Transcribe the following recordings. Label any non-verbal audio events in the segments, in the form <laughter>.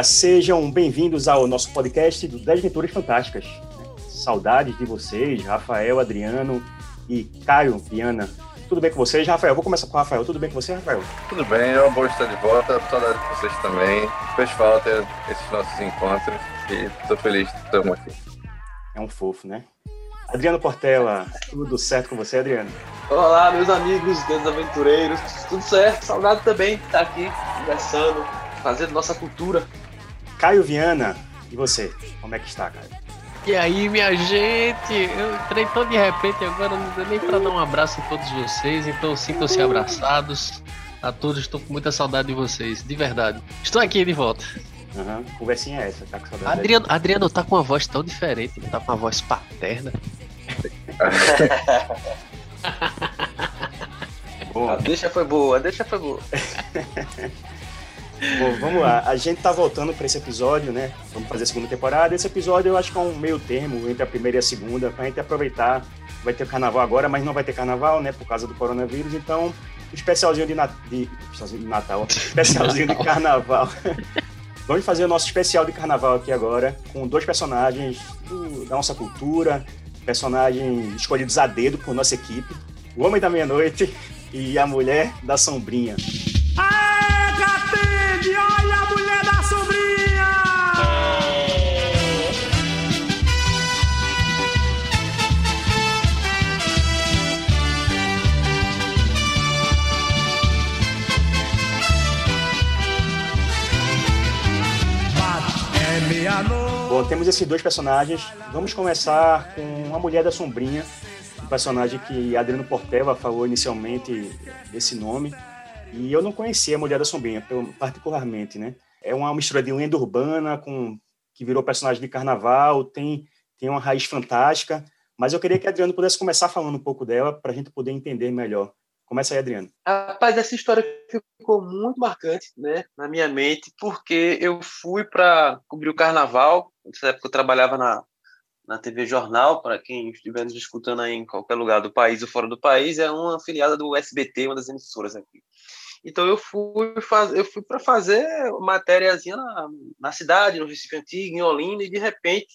Galera, sejam bem-vindos ao nosso podcast do 10 Aventuras Fantásticas. Saudades de vocês, Rafael, Adriano e Caio Viana. Tudo bem com vocês, Rafael? Vou começar com o Rafael. Tudo bem com você, Rafael? Tudo bem, é uma boa estar de volta. Saudade de vocês também. Fez falta esses nossos encontros e estou feliz de estamos aqui. É um fofo, né? Adriano Portela, tudo certo com você, Adriano? Olá, meus amigos, grandes aventureiros, tudo certo? Saudade também de estar aqui conversando, fazendo nossa cultura. Caio Viana, e você? Como é que está, Caio? E aí, minha gente? Eu entrei tão de repente agora, não deu nem para dar um abraço a todos vocês, então sintam-se abraçados. A todos, estou com muita saudade de vocês, de verdade. Estou aqui de volta. Uhum. Conversinha é essa, tá com saudade. Adriano, Adriano tá com uma voz tão diferente, tá com uma voz paterna. <laughs> boa. A deixa foi boa, a deixa foi boa. <laughs> Bom, vamos lá. A gente tá voltando para esse episódio, né? Vamos fazer a segunda temporada. Esse episódio eu acho que é um meio termo entre a primeira e a segunda, pra gente aproveitar. Vai ter carnaval agora, mas não vai ter carnaval, né? Por causa do coronavírus. Então, especialzinho de, nat... de... Especialzinho de Natal, especialzinho de carnaval. <laughs> Vamos fazer o nosso especial de carnaval aqui agora, com dois personagens do... da nossa cultura, personagens escolhidos a dedo por nossa equipe. O Homem da Meia-Noite e a Mulher da Sombrinha. Bom, temos esses dois personagens. Vamos começar com a Mulher da Sombrinha, um personagem que Adriano Portela falou inicialmente desse nome. E eu não conhecia a Mulher da Sombrinha, particularmente, né? É uma mistura de lenda urbana com que virou personagem de carnaval, tem tem uma raiz fantástica, mas eu queria que Adriano pudesse começar falando um pouco dela para a gente poder entender melhor. Começa aí, Adriano. Rapaz, essa história ficou muito marcante né, na minha mente, porque eu fui para cobrir o carnaval. Nessa época eu trabalhava na, na TV Jornal, para quem estiver nos escutando aí em qualquer lugar do país ou fora do país, é uma afiliada do SBT, uma das emissoras aqui. Então eu fui fazer, eu fui para fazer matériazinha na, na cidade, no Recife Antigo, em Olinda, e de repente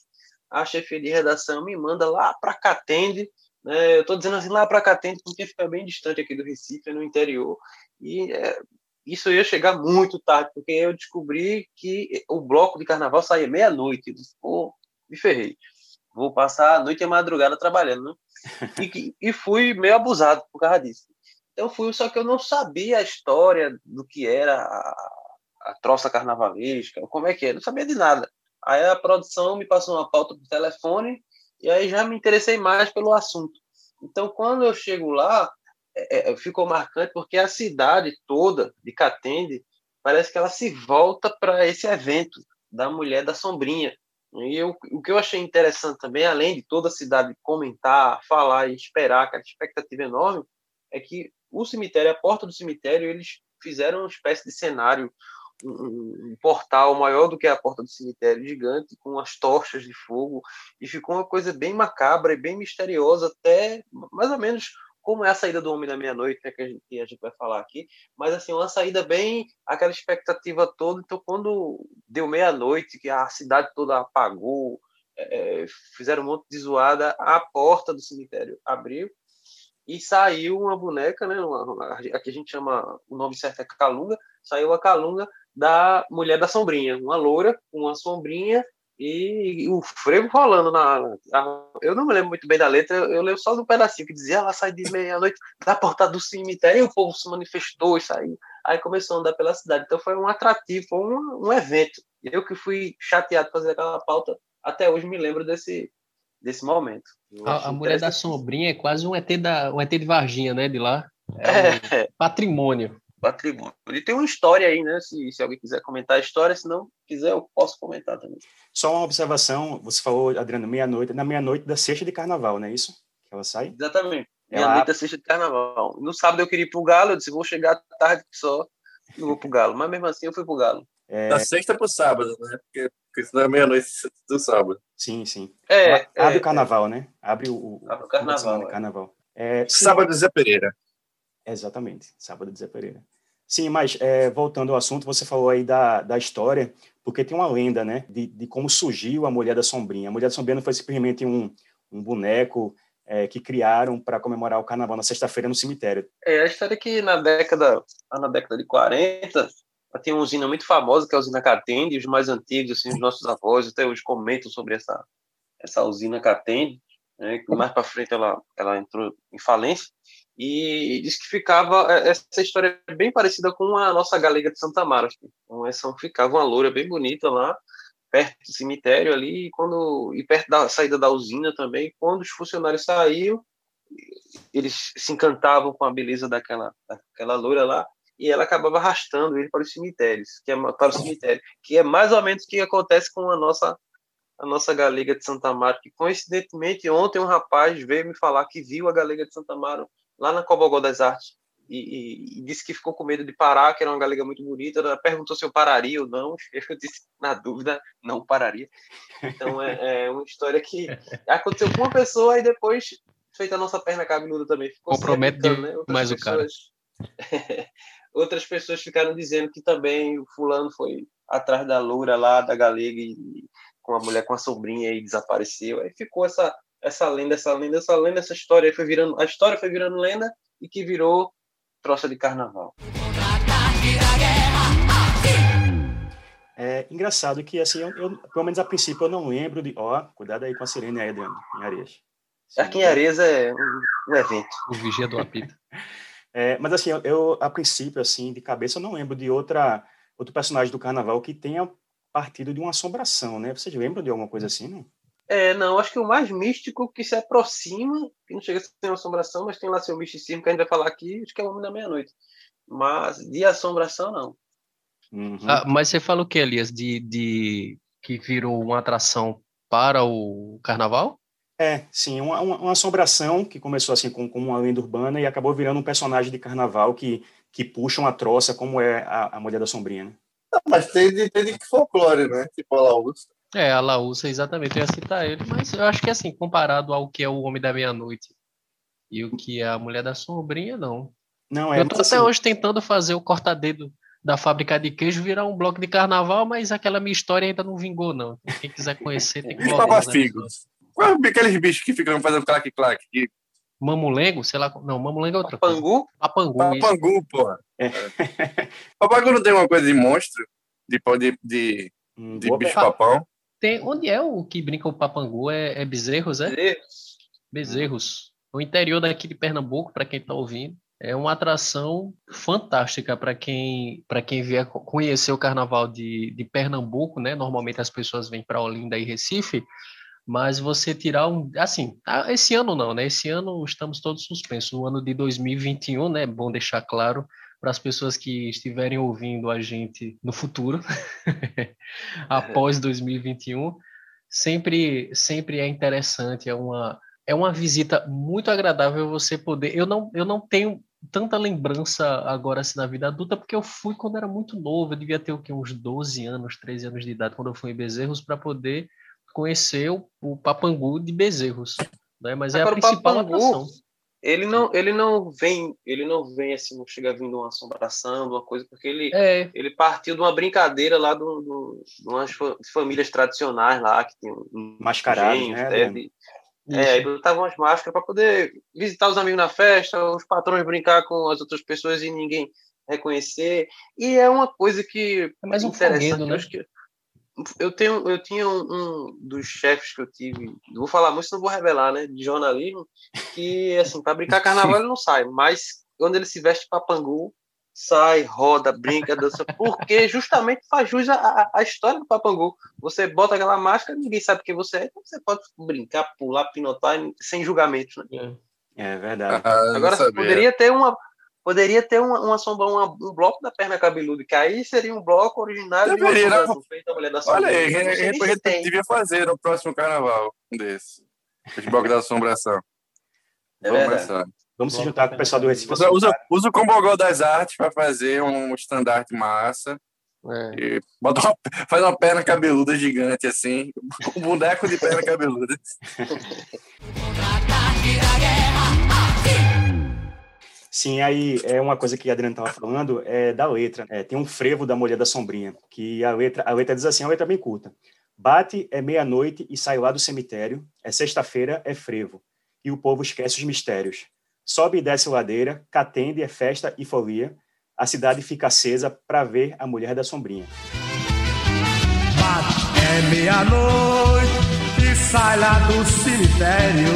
a chefia de redação me manda lá para Catende, né? Eu estou dizendo assim lá para Catende porque fica bem distante aqui do Recife, no interior, e é, isso ia chegar muito tarde, porque eu descobri que o bloco de carnaval saía meia-noite. Pô, me ferrei. Vou passar a noite e a madrugada trabalhando, né? <laughs> E, e fui meio abusado por causa disso. Então fui, só que eu não sabia a história do que era a, a troça carnavalesca, como é que é, não sabia de nada. Aí a produção me passou uma pauta por telefone e aí já me interessei mais pelo assunto. Então quando eu chego lá, é, é, ficou marcante porque a cidade toda de Catende parece que ela se volta para esse evento da mulher da sombrinha. E eu, o que eu achei interessante também, além de toda a cidade comentar, falar e esperar, aquela expectativa enorme, é que o cemitério, a porta do cemitério, eles fizeram uma espécie de cenário, um, um, portal maior do que a porta do cemitério, gigante, com as tochas de fogo, e ficou uma coisa bem macabra e bem misteriosa, até mais ou menos como é a saída do Homem da Meia-Noite, né, que, a gente, que a gente vai falar aqui, mas assim, uma saída bem, aquela expectativa toda, então quando deu meia-noite, que a cidade toda apagou, é, fizeram um monte de zoada, a porta do cemitério abriu, e saiu uma boneca, né? Uma, aqui a gente chama, o nome certo é Calunga, saiu a Calunga da Mulher da Sombrinha, uma loura com uma sombrinha e o frevo rolando na. na eu não me lembro muito bem da letra, eu, lembro só do pedacinho que dizia ela sai de meia-noite da porta do cemitério e o povo se manifestou e saiu. Aí começou a andar pela cidade. Então foi um atrativo, foi um, um evento. Eu que fui chateado fazer aquela pauta, até hoje me lembro desse, desse momento. A, a mulher da sombrinha é quase um ET, da, um ET de Varginha, né? De lá. É, é. Um patrimônio. Patrimônio. E tem uma história aí, né? Se, se alguém quiser comentar a história, se não quiser, eu posso comentar também. Só uma observação, você falou, Adriano, meia-noite, na meia-noite da sexta de carnaval, não é isso? Que ela sai? Exatamente. Meia-noite ela... da sexta de carnaval. No sábado eu queria ir pro Galo, eu disse, vou chegar tarde só, não vou pro Galo. Mas mesmo assim eu fui pro Galo. É... Da sexta pro sábado, né? Porque, porque senão é meia-noite do sábado. Sim, sim. É, abre é, o carnaval, é. né? Abre o, abre o carnaval. Semana, carnaval. É, sábado Zé Pereira. Exatamente, sábado de Zé Pereira. Sim, mas é, voltando ao assunto, você falou aí da, da história, porque tem uma lenda, né, de, de como surgiu a Mulher da Sombrinha. A Mulher da Sombrinha não foi simplesmente um, um boneco é, que criaram para comemorar o carnaval na sexta-feira no cemitério. É, a história é que na década, na década de 40, tem uma usina muito famosa, que é a usina Catende, os mais antigos, assim, os nossos avós até hoje comentam sobre essa, essa usina Catende, né, que mais para frente ela, ela entrou em falência, e diz que ficava, é, essa história é bem parecida com a nossa galega de Santa Mara, então essa ficava uma loura bem bonita lá, perto do cemitério ali, e, quando, e perto da saída da usina também, quando os funcionários saíam, eles se encantavam com a beleza daquela, daquela loura lá, e ela acabava arrastando ele para os cemitérios, que é para o cemitério, que é mais ou menos o que acontece com a nossa a nossa galega de Santa Mara, que coincidentemente ontem um rapaz veio me falar que viu a galega de Santa Mara lá na Cobogó das Artes e, e, e, disse que ficou com medo de parar, que era uma galega muito bonita. Ela perguntou se eu pararia ou não. <laughs> Eu disse, na dúvida, não pararia. Então é, é uma história que aconteceu com uma pessoa e depois feita a nossa perna cabeluda também. Ficou Compromete né? mais pessoas, o cara. <laughs> outras pessoas ficaram dizendo que também o fulano foi atrás da loura lá, da galega, e com a mulher com a sobrinha e desapareceu. Aí ficou essa, essa lenda, essa lenda, essa lenda, essa história. Aí foi virando, a história foi virando lenda e que virou troça de carnaval. É engraçado que, assim, eu, eu, pelo menos a princípio, eu não lembro de. Ó, cuidado aí com a sirene aí, Adriano, em Areias. Aqui em Areias é um, um evento. O vigia do apito. <laughs> É, mas assim, eu, eu, a princípio, assim, de cabeça, eu não lembro de outra outro personagem do Carnaval que tenha partido de uma assombração, né? Vocês lembram de alguma coisa assim, não? É, não, acho que o mais místico que se aproxima, que não chega a ser uma assombração, mas tem lá seu misticismo que a gente vai falar aqui, acho que é o Homem da Meia-Noite. Mas de assombração, não. Uhum. Ah, mas você fala o que, Elias? De, de que virou uma atração para o carnaval? É, sim, uma, uma, uma, assombração que começou assim com, com, uma lenda urbana e acabou virando um personagem de carnaval que, que puxa uma troça, como é a, a Mulher da Sombrinha, né? mas tem de, tem de folclore, né? Tipo a Laúça. É, a Laúça, exatamente, eu ia citar ele, mas eu acho que assim, comparado ao que é o Homem da Meia-Noite e o que é a Mulher da Sombrinha, não. Não, é. Eu tô até assim... hoje tentando fazer o corta-dedo da fábrica de queijo virar um bloco de carnaval, mas aquela minha história ainda não vingou, não. Quem quiser conhecer tem <laughs> que papafigos? Qual é aqueles bichos que ficam fazendo claque-claque? Que... Mamulengo, sei lá. Não, mamulengo é outra Papangu? coisa. Papangu? Papangu, porra. É. Papangu não tem uma coisa de monstro? De, de, de, hum, de bicho-papão? Tem, onde é o que brinca o Papangu? É, é Bezerros, é? Bezerros. Bezerros. O interior daqui de Pernambuco, para quem está ouvindo. É uma atração fantástica para quem para quem vier conhecer o carnaval de, de Pernambuco, né? Normalmente as pessoas vêm para Olinda e Recife, mas você tirar um. Assim, esse ano não, né? Esse ano estamos todos suspensos. No ano de 2021, né? Bom deixar claro para as pessoas que estiverem ouvindo a gente no futuro, <laughs> após 2021, sempre, sempre é interessante, é uma, é uma visita muito agradável você poder. Eu não, eu não tenho tanta lembrança agora assim na vida adulta, porque eu fui quando era muito novo, eu devia ter o quê? uns 12 anos, 13 anos de idade, quando eu fui em Bezerros, para poder conhecer o, o Papangu de Bezerros, né? Mas Agora, é a principal Papangu, atração. Ele não, ele não vem, ele não vem assim, não chega vindo uma assombração, uma coisa, porque ele, é. ele partiu de uma brincadeira lá do, do, de umas famílias tradicionais lá que tem um mascarados, né? De, é, aí botavam umas máscaras para poder visitar os amigos na festa, os patrões brincar com as outras pessoas e ninguém reconhecer. E é uma coisa que é mais um interessante, né? que eu tenho eu tinha um, um, dos chefes que eu tive vou falar muito não vou revelar né de jornalismo que assim para brincar carnaval ele não sai mas quando ele se veste para pangu sai roda brinca dança porque justamente faz jus a, a, história do papangu. Você bota aquela máscara ninguém sabe quem você é então você pode brincar pular pinotar sem julgamento né? é, é verdade. Ah, agora poderia ter uma poderia ter uma, uma sombra, uma, um bloco da perna cabeluda, que aí seria um bloco originário Deveria, de uma feita mulher da sombra. Olha aí, a gente devia fazer no próximo carnaval um desse. Os blocos da assombração. É Vamos verdade. Vamos se juntar com o pessoal do Recife. Usa, usa, usa o Combogó das Artes para fazer um estandarte massa. É. E bota uma, faz uma perna cabeluda gigante assim, um boneco de perna cabeluda. <laughs> Sim, aí é uma coisa que a Adriana estava falando, é da letra. É, tem um frevo da Mulher da Sombrinha, que a letra, a letra diz assim, é uma letra bem curta. Bate é meia-noite e sai lá do cemitério, é sexta-feira, é frevo, e o povo esquece os mistérios. Sobe e desce ladeira, catende, é festa e folia, a cidade fica acesa para ver a Mulher da Sombrinha. Bate é meia-noite e sai lá do cemitério,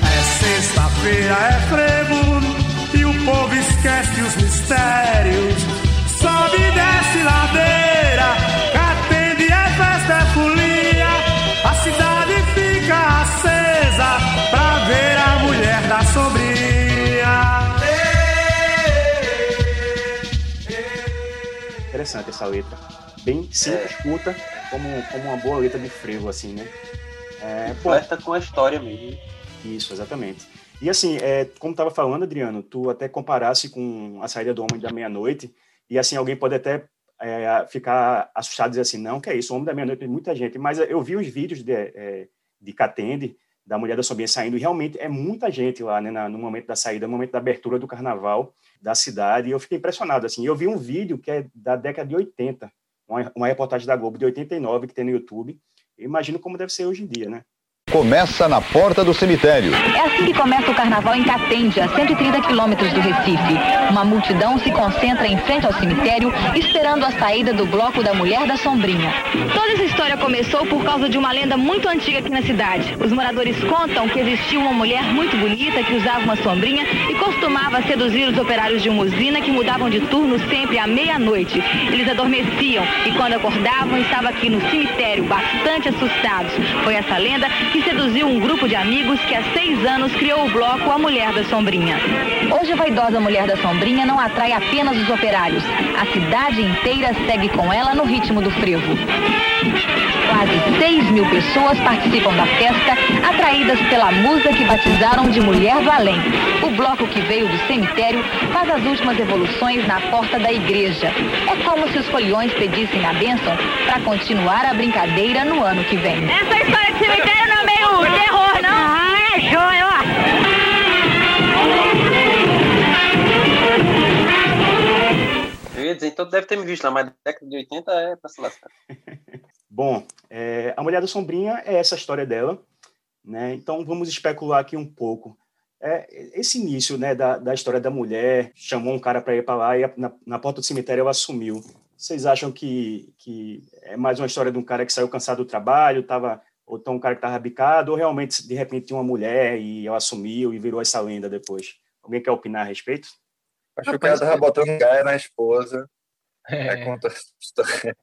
é sexta-feira, é frevo, o povo esquece os mistérios. Sobe e desce ladeira, atende é festa, é folia. A cidade fica acesa pra ver a mulher da sombrinha. Interessante essa letra. Bem simples, é. curta, como, como uma boa letra de frevo, assim, né? É, Completa com a história mesmo. Isso, exatamente. E assim, é, como estava falando, Adriano, tu até comparasse com a saída do Homem da Meia-Noite, e assim, alguém pode até é, ficar assustado e dizer assim, não, que é isso, o Homem da Meia-Noite tem muita gente, mas eu vi os vídeos de, é, de Catende, da Mulher da Sombrinha saindo, e realmente é muita gente lá, né, no momento da saída, no momento da abertura do carnaval da cidade, e eu fiquei impressionado, assim, eu vi um vídeo que é da década de 80, uma, uma reportagem da Globo de 89, que tem no YouTube, eu imagino como deve ser hoje em dia, né? Começa na porta do cemitério. É assim que começa o carnaval em Catende, a 130 quilômetros do Recife. Uma multidão se concentra em frente ao cemitério, esperando a saída do bloco da Mulher da Sombrinha. Toda essa história começou por causa de uma lenda muito antiga aqui na cidade. Os moradores contam que existia uma mulher muito bonita que usava uma sombrinha e costumava seduzir os operários de uma usina que mudavam de turno sempre à meia-noite. Eles adormeciam e quando acordavam estavam aqui no cemitério, bastante assustados. Foi essa lenda que seduziu um grupo de amigos que há seis anos criou o bloco A Mulher da Sombrinha. Hoje a vaidosa Mulher da Sombrinha não atrai apenas os operários. A cidade inteira segue com ela no ritmo do frevo. Quase 6 mil pessoas participam da festa, atraídas pela musa que batizaram de Mulher do Além. O bloco que veio do cemitério faz as últimas evoluções na porta da igreja. É como se os foliões pedissem a bênção para continuar a brincadeira no ano que vem. Essa história de cemitério não é meio terror, não? Ah, é joia, ó. Eu ia dizer, então deve ter me visto lá, mas década de 80 é pra se lascar. <laughs> Bom, é, a Mulher da Sombrinha é essa história dela, né? Então vamos especular aqui um pouco. É, esse início né, da, da história da mulher, chamou um cara para ir para lá e na, na, porta do cemitério ela assumiu. Vocês acham que, que é mais uma história de um cara que saiu cansado do trabalho, tava, ou então um cara que estava bicado, ou realmente de repente tinha uma mulher e ela assumiu e virou essa lenda depois? Alguém quer opinar a respeito? Acho que o cara estava botando gaia na esposa. É. é conta história.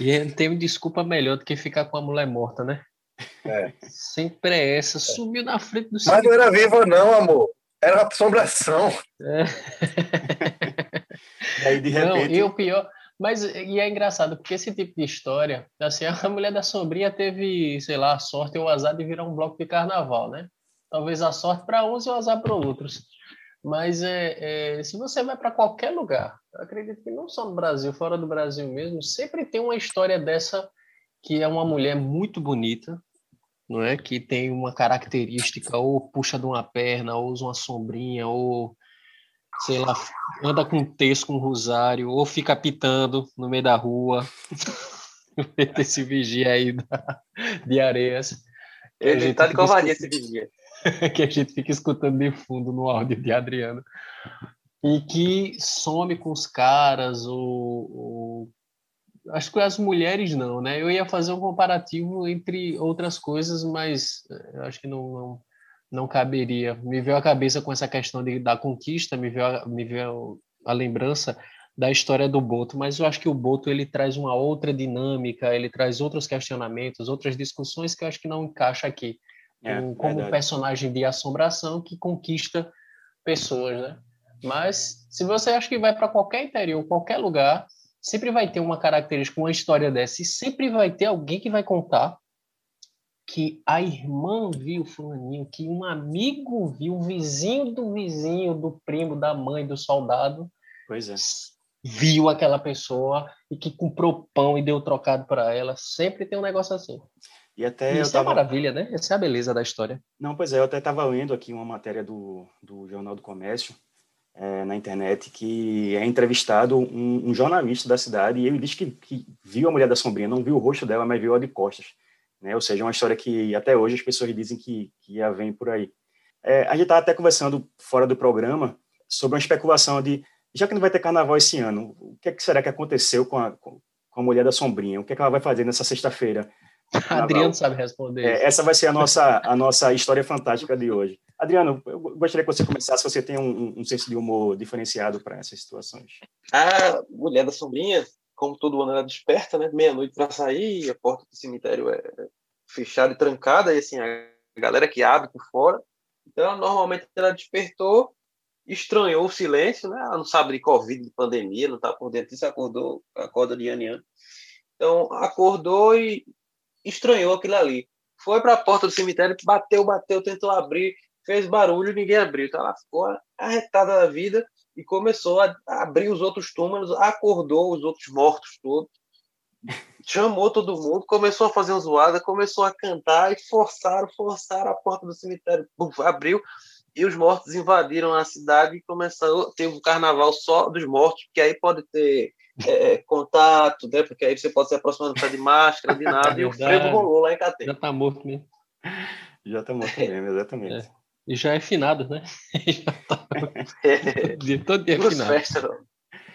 E não tem desculpa melhor do que ficar com a mulher morta, né? É. Sempre é essa. Sumiu na frente do Mas não era viva, não, amor. Era uma assombração. É. <laughs> e aí, de repente. Não, e o pior. Mas e é engraçado, porque esse tipo de história, assim, <laughs> a mulher da sombrinha teve, sei lá, a sorte ou o azar de virar um bloco de carnaval, né? Talvez a sorte para uns e o azar para outros. Mas é, é, se você vai para qualquer lugar, eu acredito que não só no Brasil, fora do Brasil mesmo, sempre tem uma história dessa que é uma mulher muito bonita, não é? Que tem uma característica ou puxa de uma perna, ou usa uma sombrinha, ou sei lá, anda com um texto, com um rosário, ou fica pitando no meio da rua. <laughs> esse vigia aí da, de areias. Ele tá de covardia esse vigia. <laughs> que a gente fica escutando de fundo no áudio de Adriano. E que some com os caras, ou, ou... acho que as mulheres não, né? Eu ia fazer um comparativo entre outras coisas, mas eh, acho que não, não, não caberia. Me veio a cabeça com essa questão de, da conquista, me veio, me veio a lembrança da história do Boto, mas eu acho que o Boto ele traz uma outra dinâmica, ele traz outros questionamentos, outras discussões que eu acho que não encaixa aqui é, como um personagem de assombração que conquista pessoas, né? Mas se você acha que vai para qualquer interior, qualquer lugar, sempre vai ter uma característica, uma história dessa, e sempre vai ter alguém que vai contar que a irmã viu fulaninho, que um amigo viu, o vizinho do vizinho, do primo, da mãe, do soldado, pois é. viu aquela pessoa e que comprou pão e deu trocado para ela. Sempre tem um negócio assim. E até Isso tava... é maravilha, né? Essa é a beleza da história. Não, pois é, eu até estava lendo aqui uma matéria do, do Jornal do Comércio, é, na internet que é entrevistado um, um, jornalista da cidade e ele diz que, que, viu a mulher da sombrinha, não viu o rosto dela, mas viu ela de costas. Né? Ou seja, uma história que até hoje as pessoas dizem que, que já vem por aí. É, a gente estava até conversando fora do programa sobre uma especulação de, já que não vai ter carnaval esse ano, o que, é que será que aconteceu com a, com a mulher da sombrinha? O que, é que ela vai fazer nessa sexta-feira? <laughs> Adriano sabe responder. É, essa vai ser a nossa, a nossa história fantástica de hoje. Adriano, eu gostaria que você começasse, se você tem um, um senso de humor diferenciado para essas situações. A mulher da sombrinha, como todo ano, ela desperta, né? Meia-noite para sair, a porta do cemitério é fechada e trancada, e assim, a galera que abre por fora. Então, ela, normalmente, ela despertou, estranhou o silêncio, né? Ela não sabe de Covid, de pandemia, não está por dentro disso, acordou, acorda de ano. Então, acordou e estranhou aquilo ali. Foi para a porta do cemitério, bateu, bateu, tentou abrir, fez barulho, ninguém abriu. Então ela ficou arretada da vida e começou a abrir os outros túmulos, acordou os outros mortos todos, chamou todo mundo, começou a fazer uma zoada, começou a cantar e forçaram, forçaram a porta do cemitério, Buf, abriu e os mortos invadiram a cidade e começou, teve um carnaval só dos mortos, que aí pode ter é, contato, né? Porque aí você pode se aproximar, não de máscara, de nada, <laughs> e o frevo rolou lá em Catê. Já tá morto mesmo. Já tá morto mesmo, exatamente. É. E já é finado, né? <laughs> já tá... <laughs> todo dia, todo dia é finado. Festa, Bom,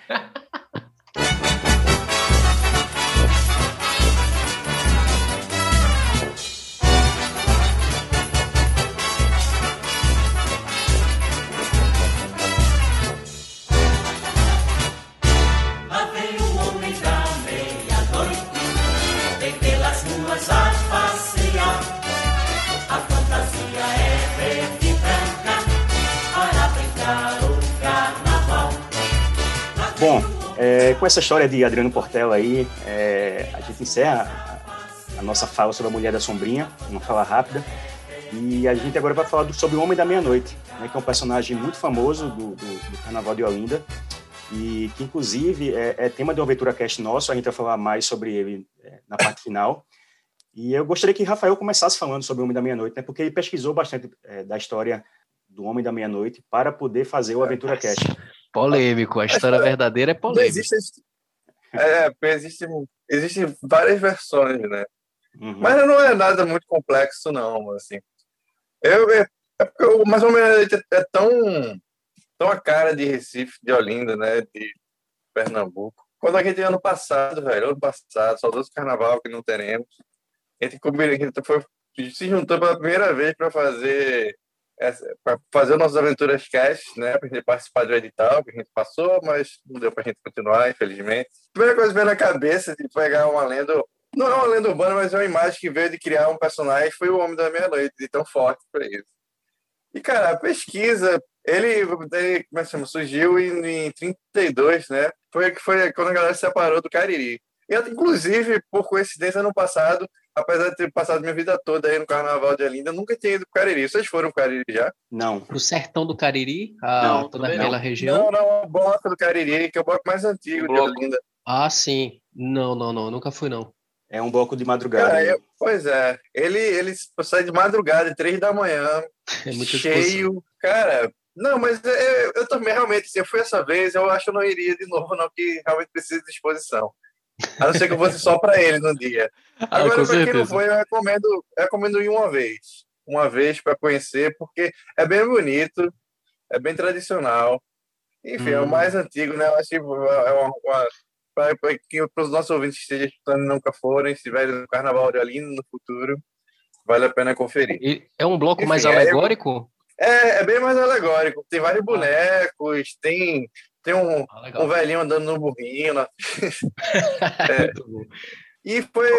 <laughs> é, com essa história de Adriano Portela aí, é, a gente encerra a, nossa fala sobre a Mulher da Sombrinha, uma fala rápida, e a gente agora vai falar do, sobre o Homem da Meia-Noite, né, que é um personagem muito famoso do, do, do Carnaval de Olinda, e que inclusive é, é, tema de uma aventura cast nosso, a gente vai falar mais sobre ele é, na parte final. E eu gostaria que Rafael começasse falando sobre o Homem da Meia-Noite, né, porque ele pesquisou bastante é, da história do Homem da Meia-Noite para poder fazer o Aventura Cast. Polêmico, a história verdadeira é polêmica. Existem, é, existem, existem várias versões, né? Uhum. Mas não é nada muito complexo, não, assim. Eu, é, é porque o mais ou menos é, é tão, tão a cara de Recife, de Olinda, né? De Pernambuco. Quando a gente ano passado, velho, ano passado, saudoso carnaval que não teremos, a gente, a gente foi, se juntou pela primeira vez para fazer para fazer nossas aventuras cast, né? Para gente participar do edital que a gente passou, mas não deu para a gente continuar, infelizmente. Primeira coisa que veio na cabeça de pegar uma lenda, não é uma lenda urbana, mas é uma imagem que veio de criar um personagem, foi o Homem da Meia-Noite, de tão forte para isso. E, cara, a pesquisa, ele, ele como é que chama, surgiu em, em 32, né? Foi, foi quando a galera se separou do Cariri. E, inclusive, por coincidência, no passado, apesar de ter passado minha vida toda aí no Carnaval de Olinda, nunca tinha ido pro Cariri. Vocês foram pro Cariri já? Não. Pro sertão do Cariri? A, não, toda aquela não. região? Não, não, o bloco do Cariri, que é o bloco mais antigo de Olinda. Ah, sim. Não, não, não, nunca fui, não. É um bloco de madrugada. Cara, eu, pois é. Ele, ele sai de madrugada, três da manhã, <laughs> é cheio. Cara, não, mas eu, eu também realmente, se eu fui essa vez, eu acho que eu não iria de novo, não, que realmente precisa de disposição. A não ser que eu fosse só para ele no dia. Ah, Agora, ah, para quem não foi, eu recomendo, eu recomendo ir uma vez. Uma vez para conhecer, porque é bem bonito, é bem tradicional. Enfim, hum. é o hum. mais antigo, né? Eu acho que é uma, uma para os nossos ouvintes que estejam escutando e nunca forem, se estiverem no Carnaval de Olinda no futuro, vale a pena conferir. E é um bloco Enfim, mais alegórico? É, é, bem mais alegórico. Tem vários ah. bonecos, tem tem um, ah, um velhinho andando no burrinho. Né? <laughs> é. E foi,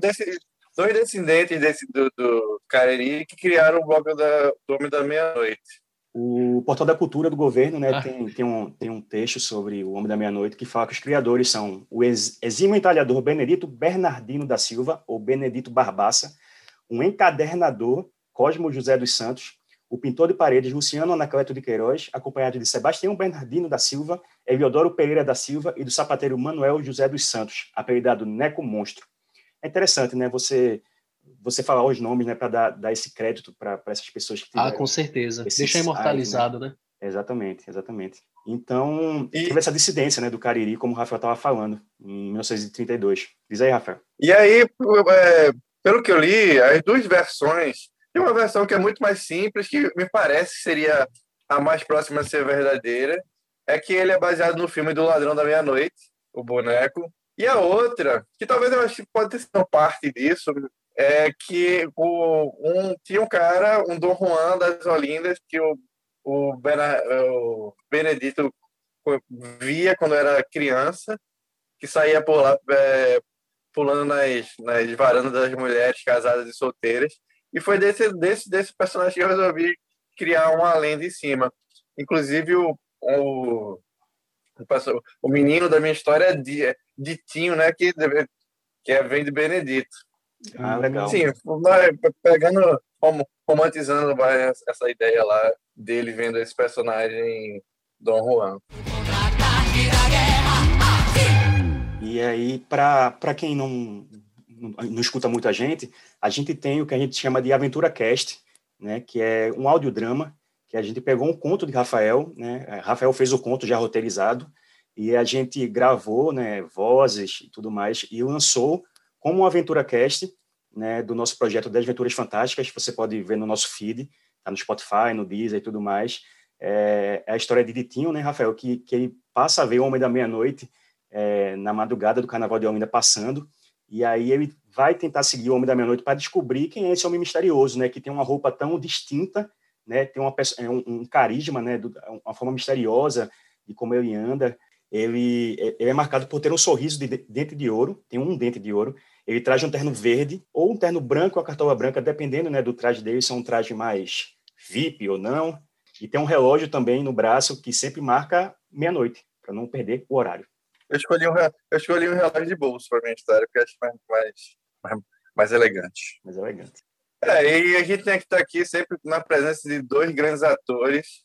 desse, dois descendentes desse, do, do Cariri que criaram o bloco da, do Homem da Meia-Noite. O Portal da Cultura do governo né, ah. tem, tem, um, tem um texto sobre o Homem da Meia-Noite que fala que os criadores são o exímio entalhador Benedito Bernardino da Silva, ou Benedito Barbaça, um encadernador Cosmo José dos Santos, o pintor de paredes Luciano Anacleto de Queiroz, acompanhado de Sebastião Bernardino da Silva, Eliodoro Pereira da Silva e do sapateiro Manuel José dos Santos, apelidado Neco Monstro. É interessante, né? Você você falar os nomes, né, para dar, dar esse crédito para essas pessoas que Ah, com certeza. Deixa imortalizado, né? né? Exatamente, exatamente. Então, e... teve essa dissidência né, do Cariri, como o Rafael estava falando, em 1932. Diz aí, Rafael. E aí, é, pelo que eu li, as duas versões, tem uma versão que é muito mais simples, que me parece seria a mais próxima a ser verdadeira, é que ele é baseado no filme do Ladrão da Meia-Noite, o boneco. E a outra, que talvez eu acho que pode sido parte disso, é que o, um, tinha um cara, um Dom Juan das Olindas, que o, o, Bena, o Benedito via quando era criança, que saía por lá é, pulando nas, nas varandas das mulheres casadas e solteiras. E foi desse, desse, desse personagem que eu resolvi criar uma lenda em cima. Inclusive, o, o, o menino da minha história é Ditinho, né? Que, que é, vem de Benedito. Ah, legal. Sim, pegando, romantizando essa ideia lá dele vendo esse personagem Dom Juan. E aí, para quem não, não, escuta muita gente, a gente tem o que a gente chama de Aventura Cast, né, que é um audiodrama que a gente pegou um conto de Rafael, né, Rafael fez o conto já roteirizado, e a gente gravou né, vozes e tudo mais, e lançou como um Aventura Cast, né, do nosso projeto 10 Aventuras Fantásticas, você pode ver no nosso feed, tá no Spotify, no Deezer e tudo mais. É, é a história de Ditinho, né, Rafael, que, que ele passa a ver o Homem da Meia-Noite é, na madrugada do Carnaval de Olinda passando, e aí ele vai tentar seguir o Homem da Meia-Noite para descobrir quem é esse homem misterioso, né, que tem uma roupa tão distinta, né, tem uma, é um, um carisma, né, do, uma forma misteriosa de como ele anda. Ele, ele é marcado por ter um sorriso de dente de ouro, tem um dente de ouro, ele traz um terno verde ou um terno branco ou a cartola branca, dependendo né, do traje dele, se é um traje mais VIP ou não. E tem um relógio também no braço que sempre marca meia-noite, para não perder o horário. Eu escolhi um, eu escolhi um relógio de bolso para minha história, porque acho mais, mais, mais, elegante. Mais elegante. É, e a gente tem que estar aqui sempre na presença de dois grandes atores,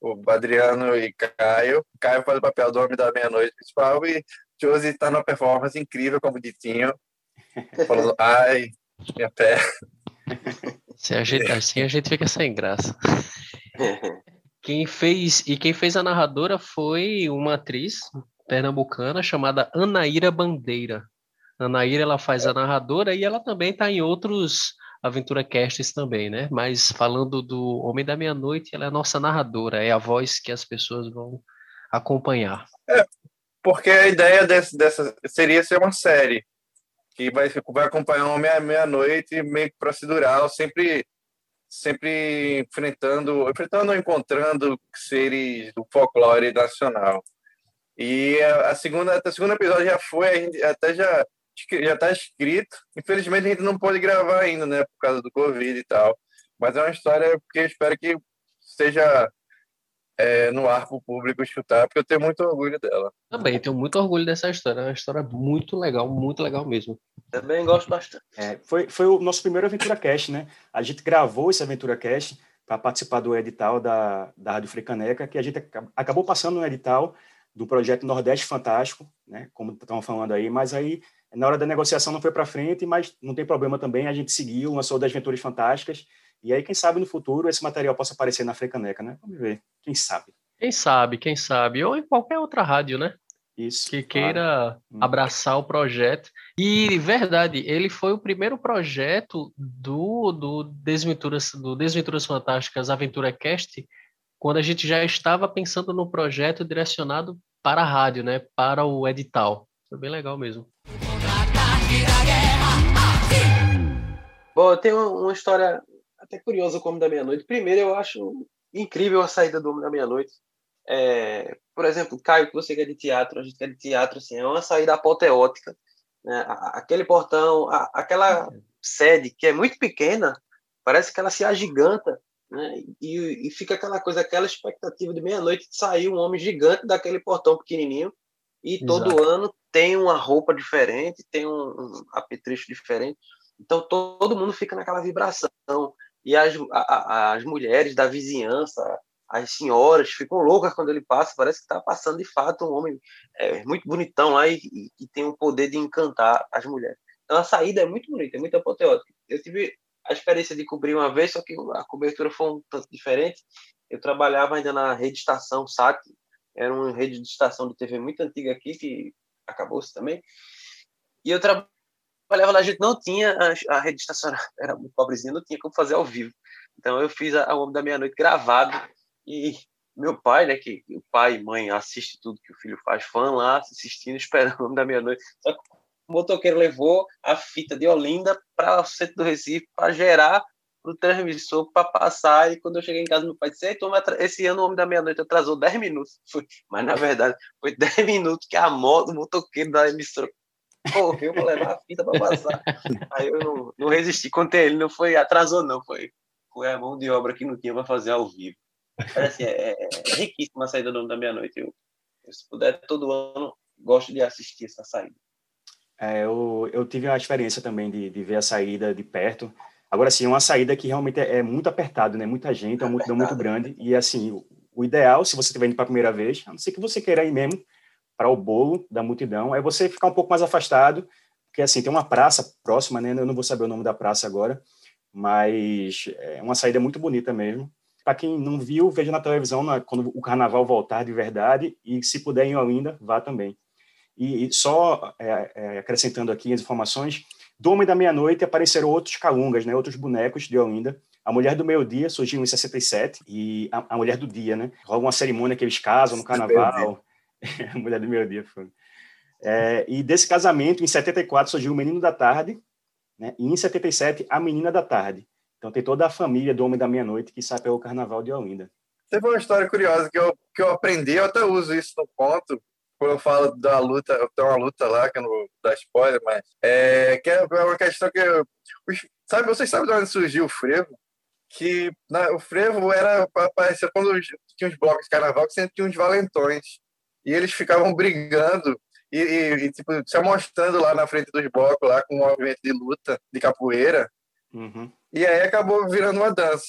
o Adriano e Caio. Caio faz o papel do Homem da Meia-Noite principal e Josie está numa performance incrível como Ditinho. <laughs> Falando, ai, minha perna. Se a gente, assim a gente fica sem graça. <laughs> Quem fez e quem fez a narradora foi uma atriz pernambucana chamada Anaíra Bandeira. Anaíra ela faz a narradora e ela também está em outros Aventura Casts também, né? Mas falando do Homem da Meia-Noite, ela é a nossa narradora, é a voz que as pessoas vão acompanhar. É, porque a ideia desse, dessa seria ser uma série que vai, vai acompanhar uma meia-noite meio procedural, sempre sempre enfrentando, enfrentando ou encontrando seres do folclore nacional. E a, segunda, a segunda episódio já foi, a gente até já já está escrito. Infelizmente a gente não pode gravar ainda, né, por causa do Covid e tal. Mas é uma história que eu espero que seja é, no ar para o público escutar, porque eu tenho muito orgulho dela. Também tenho muito orgulho dessa história, é uma história muito legal, muito legal mesmo. Também gosto bastante. É, foi, foi o nosso primeiro Aventura Cast, né? A gente gravou esse Aventura Cast para participar do edital da, da Rádio Frecaneca, que a gente acabou passando no edital do projeto Nordeste Fantástico, né? Como estão falando aí, mas aí na hora da negociação não foi para frente, mas não tem problema também, a gente seguiu, lançou das Aventuras Fantásticas e aí, quem sabe no futuro esse material possa aparecer na Frecaneca, né? Vamos ver. Quem sabe? Quem sabe, quem sabe. Ou em qualquer outra rádio, né? Isso. Que queira claro. Hum. abraçar o projeto. E, verdade, ele foi o primeiro projeto do, do, Desventuras, do Desventuras Fantásticas Aventura Cast, quando a gente já estava pensando no projeto direcionado para a rádio, né? Para o edital. Foi bem legal mesmo. Bom, eu tenho uma história até curiosa como da meia-noite. Primeiro, eu acho incrível a saída do Homem da Meia-Noite. É, por exemplo, Caio, que você quer de teatro, a gente quer de teatro, assim, é uma saída apoteótica. Né? Aquele portão, a, aquela sede que é muito pequena, parece que ela se agiganta, né? E, e fica aquela coisa, aquela expectativa de meia-noite de sair um homem gigante daquele portão pequenininho e Exato. todo ano tem uma roupa diferente, tem um, um apetrecho diferente. Então todo mundo fica naquela vibração e as, a, as mulheres da vizinhança, as senhoras, ficam loucas quando ele passa. Parece que está passando de fato um homem é, muito bonitão lá e, que tem o poder de encantar as mulheres. Então a saída é muito bonita, é muito apoteótica. Eu tive a experiência de cobrir uma vez, só que a cobertura foi um tanto diferente. eu trabalhava ainda na rede estação SAT, era uma rede de estação de TV muito antiga aqui, que acabou-se também. E eu trabalhava lá, a gente não tinha, a, rede de estação <laughs> era muito pobrezinha, não tinha como fazer ao vivo. Então eu fiz a, a Homem da Meia-Noite gravado e meu pai, né, que o pai e mãe assiste tudo que o filho faz, fã lá, assistindo, <laughs> esperando o Homem da Meia-Noite. Só que o motoqueiro levou a fita de Olinda para o centro do Recife para gerar o transmissor para passar. E quando eu cheguei em casa, meu pai disse: então, esse ano o Homem da Meia-Noite atrasou 10 minutos. <laughs> Mas na verdade, foi 10 minutos que a moto, o motoqueiro da emissora correu para levar a fita para passar. Aí eu não, não resisti. Contei ele, não foi atrasou, não. Foi, foi a mão de obra que não tinha para fazer ao vivo. Assim, é, é, é riquíssima a saída do Homem da Meia-Noite. Eu, eu, se puder, todo ano, gosto de assistir essa saída. É, eu, eu tive a experiência também de, de ver a saída de perto. Agora, sim, uma saída que realmente é, é muito apertado, né? Muita gente, é uma multidão muito grande. E, assim, o, o ideal, se você estiver indo para a primeira vez, a não ser que você queira ir mesmo para o bolo da multidão, é você ficar um pouco mais afastado, porque, assim, tem uma praça próxima, né? Eu não vou saber o nome da praça agora, mas é uma saída muito bonita mesmo. Para quem não viu, veja na televisão na, quando o carnaval voltar de verdade e, se puder em Olinda, vá também. E, e só é, é, acrescentando aqui as informações, do Homem da Meia-Noite apareceram outros calungas, né, outros bonecos de Olinda. A Mulher do Meio-Dia surgiu em 67 e a, a, Mulher do Dia, né? Rola uma cerimônia que eles casam no carnaval. a Mulher do Meio-Dia <laughs> foi. É, e desse casamento, em 74, surgiu o Menino da Tarde, né? e em 77, a Menina da Tarde. Então tem toda a família do Homem da Meia-Noite que sai pelo Carnaval de Olinda. Teve uma história curiosa que eu, que eu aprendi, eu até uso isso no conto, quando eu falo da luta, tem uma luta lá, que eu não vou dar spoiler, mas é, que é uma questão que. Eu, sabe, vocês sabem de onde surgiu o frevo? Que na, o frevo era aparecer quando tinha os blocos de carnaval, que sempre tinha uns valentões. E eles ficavam brigando e, e, e tipo, se mostrando lá na frente dos blocos, lá com um movimento de luta, de capoeira. Uhum. E aí acabou virando uma dança.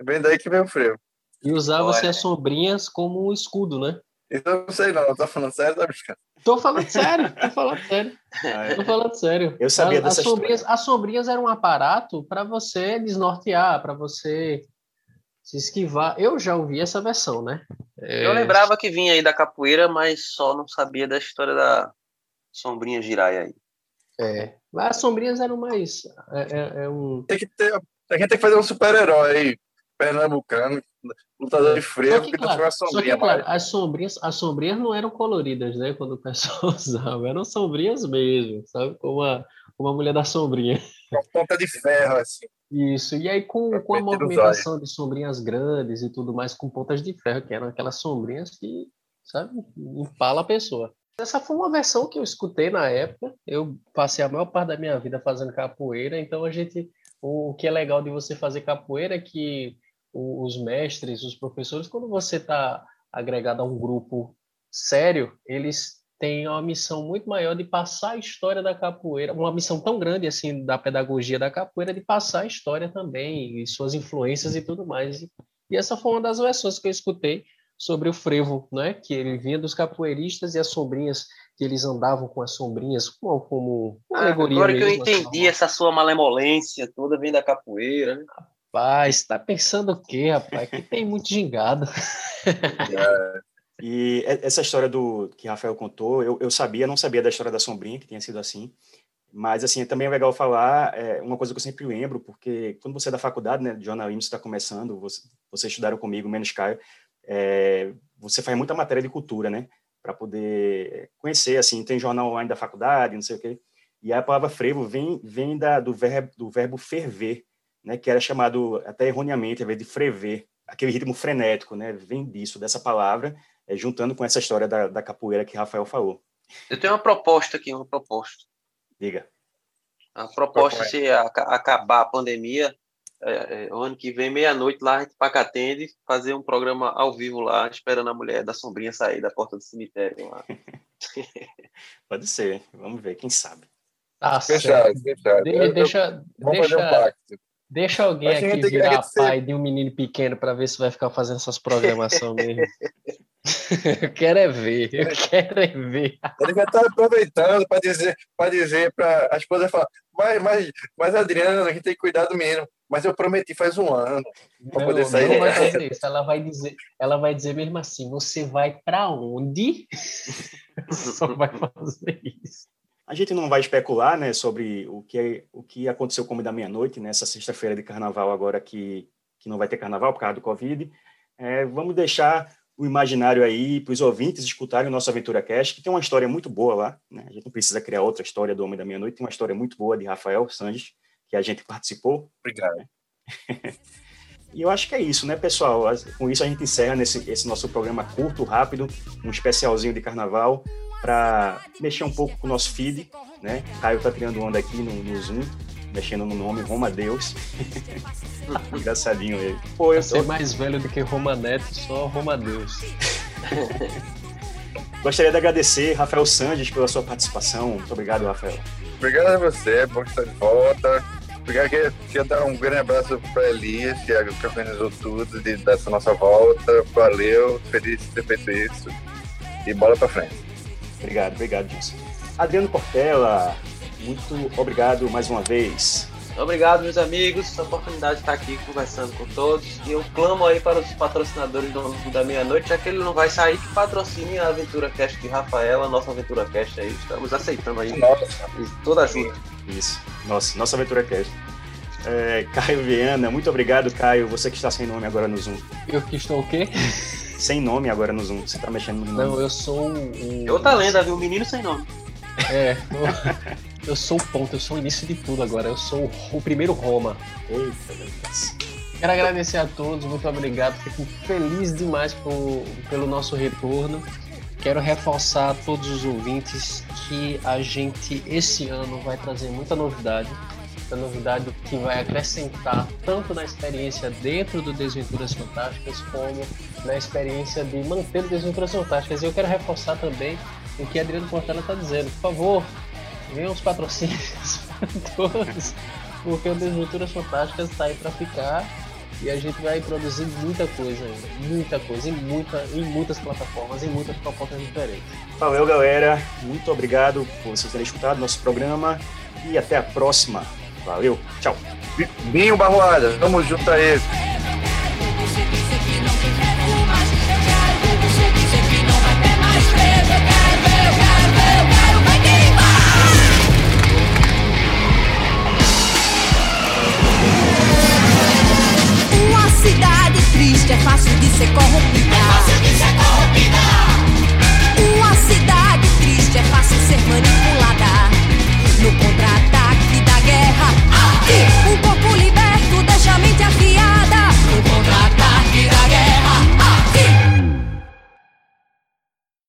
É bem daí que veio o frevo. E usava-se as sombrinhas como um escudo, né? Então eu não sei não, tá falando sério, tá brincando? Tô falando sério, tô falando sério. Ah, é. Tô falando sério. Eu sabia as, dessa as sombrinhas, as sombrinhas eram um aparato para você desnortear, para você se esquivar. Eu já ouvi essa versão, né? É... Eu lembrava que vinha aí da capoeira, mas só não sabia da história da sombrinha giraia aí. É, mas as sombrinhas eram mais. É, é, é um... Tem que ter. A gente tem que fazer um super-herói aí, pernambucano, lutador de frevo, que, que claro, uma sombrinha. Que, claro, as sombrinhas, as sombrinhas não eram coloridas, né? Quando o pessoal <laughs> usava, eram sombrinhas mesmo, sabe? Como a, como a mulher da sombrinha. Com ponta de ferro, assim. Isso, e aí com, com a movimentação de sombrinhas grandes e tudo mais, com pontas de ferro, que eram aquelas sombrinhas que, sabe, empala a pessoa. Essa foi uma versão que eu escutei na época. Eu passei a maior parte da minha vida fazendo capoeira, então a gente. O que é legal de você fazer capoeira é que os mestres, os professores, quando você está agregado a um grupo sério, eles têm uma missão muito maior de passar a história da capoeira, uma missão tão grande assim da pedagogia da capoeira de passar a história também e suas influências e tudo mais. E essa foi uma das versões que eu escutei sobre o frevo, né? Que ele vinha dos capoeiristas e as sombrinhas que eles andavam com as sombrinhas como, como ah, alegoria. Agora mesmo, que eu entendi assim, essa sua malemolência toda vem da capoeira. Né? Rapaz, tá pensando o quê, rapaz? Que tem muito gingado. É. E essa história do que Rafael contou, eu, eu sabia, não sabia da história da sombrinha, que tinha sido assim. Mas, assim, também é legal falar é, uma coisa que eu sempre lembro, porque quando você é da faculdade, né, de jornalismo, está começando, você, vocês estudaram comigo, menos Caio, é, você faz muita matéria de cultura, né, para poder conhecer, assim, tem jornal online da faculdade, não sei o quê. E a palavra frevo vem, vem da, do, verbo, do verbo ferver, né, que era chamado até erroneamente, ao invés de frever, aquele ritmo frenético, né, vem disso, dessa palavra, é, juntando com essa história da, da capoeira que Rafael falou. Eu tenho uma proposta aqui, uma proposta. Diga. A proposta se acabar a pandemia, é, é, o ano que vem, meia-noite, lá a gente Pacatende, fazer um programa ao vivo lá, esperando a mulher da sombrinha sair da porta do cemitério lá. <laughs> Pode ser, vamos ver, quem sabe. Ah, fechado, fechado. De, deixa, deixa, um Deixa alguém aqui virar pai de um menino pequeno para ver se vai ficar fazendo essas programações mesmo. <laughs> eu quero é ver, eu quero é ver. Ele já tá aproveitando para dizer para dizer para a esposa falar, mas, mas, mas Adriana, a gente tem que cuidar do menino. Mas eu prometi faz um ano para poder sair. Não vai fazer isso. Ela vai dizer, ela vai dizer mesmo assim: você vai para onde? <laughs> Só vai fazer isso. A gente não vai especular, né, sobre o que o que aconteceu como da meia-noite nessa sexta-feira de Carnaval agora que que não vai ter Carnaval por causa do Covid. É, vamos deixar o imaginário aí para os ouvintes escutarem o nosso Aventura Cast, que tem uma história muito boa lá. Né? A gente não precisa criar outra história do Homem da Meia-Noite, tem uma história muito boa de Rafael Sanches, que a gente participou. Obrigado. <laughs> e eu acho que é isso, né, pessoal? Com isso a gente encerra nesse, esse nosso programa curto, rápido, um especialzinho de carnaval, para mexer um pouco com o nosso feed. Né? O Caio está criando onda aqui no, no Zoom, mexendo no nome Roma Deus. <laughs> Engraçadinho ele. Pô, eu ser mais velho do que Roma Neto, só Roma Deus. <laughs> Gostaria de agradecer Rafael Sandes pela sua participação. Muito obrigado, Rafael. Obrigado a você, é bom estar de volta. Obrigado, queria, queria dar um grande abraço para Elias, que organizou tudo de, dessa nossa volta. Valeu, feliz de ter feito isso. E bola para frente. Obrigado, obrigado, Dilson. Adriano Portela, muito obrigado mais uma vez. Obrigado, meus amigos. A oportunidade de estar aqui conversando com todos. E eu clamo aí para os patrocinadores do da meia-noite, já que ele não vai sair, que patrocine a Aventura Cast de Rafael, a nossa Aventura Cast aí. Estamos aceitando aí nossa. toda ajuda. Isso, nossa, nossa Aventura Cast. É, Caio Viana, muito obrigado, Caio. Você que está sem nome agora no Zoom. Eu que estou o quê? <laughs> Sem nome agora no Zoom. Você está mexendo no nome. Não, eu sou um. É outra lenda, viu? Menino sem nome. É. Eu sou o ponto, eu sou o início de tudo agora. Eu sou o primeiro Roma. Eita, Deus. Quero agradecer a todos, muito obrigado. Fico feliz demais por, pelo nosso retorno. Quero reforçar a todos os ouvintes que a gente esse ano vai trazer muita novidade. Muita novidade que vai acrescentar tanto na experiência dentro do Desventuras Fantásticas como na experiência de manter o Desventuras Fantásticas. E eu quero reforçar também o que Adriano Portela está dizendo. Por favor, venham os patrocínios <laughs> todos, porque o Desventuras Fantásticas está aí para ficar e a gente vai produzir muita coisa ainda, muita coisa, em, muita, em muitas plataformas, em muitas propostas diferentes. Valeu, galera. Muito obrigado por vocês terem escutado nosso programa e até a próxima. Valeu, tchau. Binho Barroada, tamo junto aí. cidade é fácil de ser corrompida. É fácil de ser corrompida. Uma cidade triste é fácil ser manipulada. No contra-ataque da guerra. Aqui, um corpo liberto deixa a mente aqui.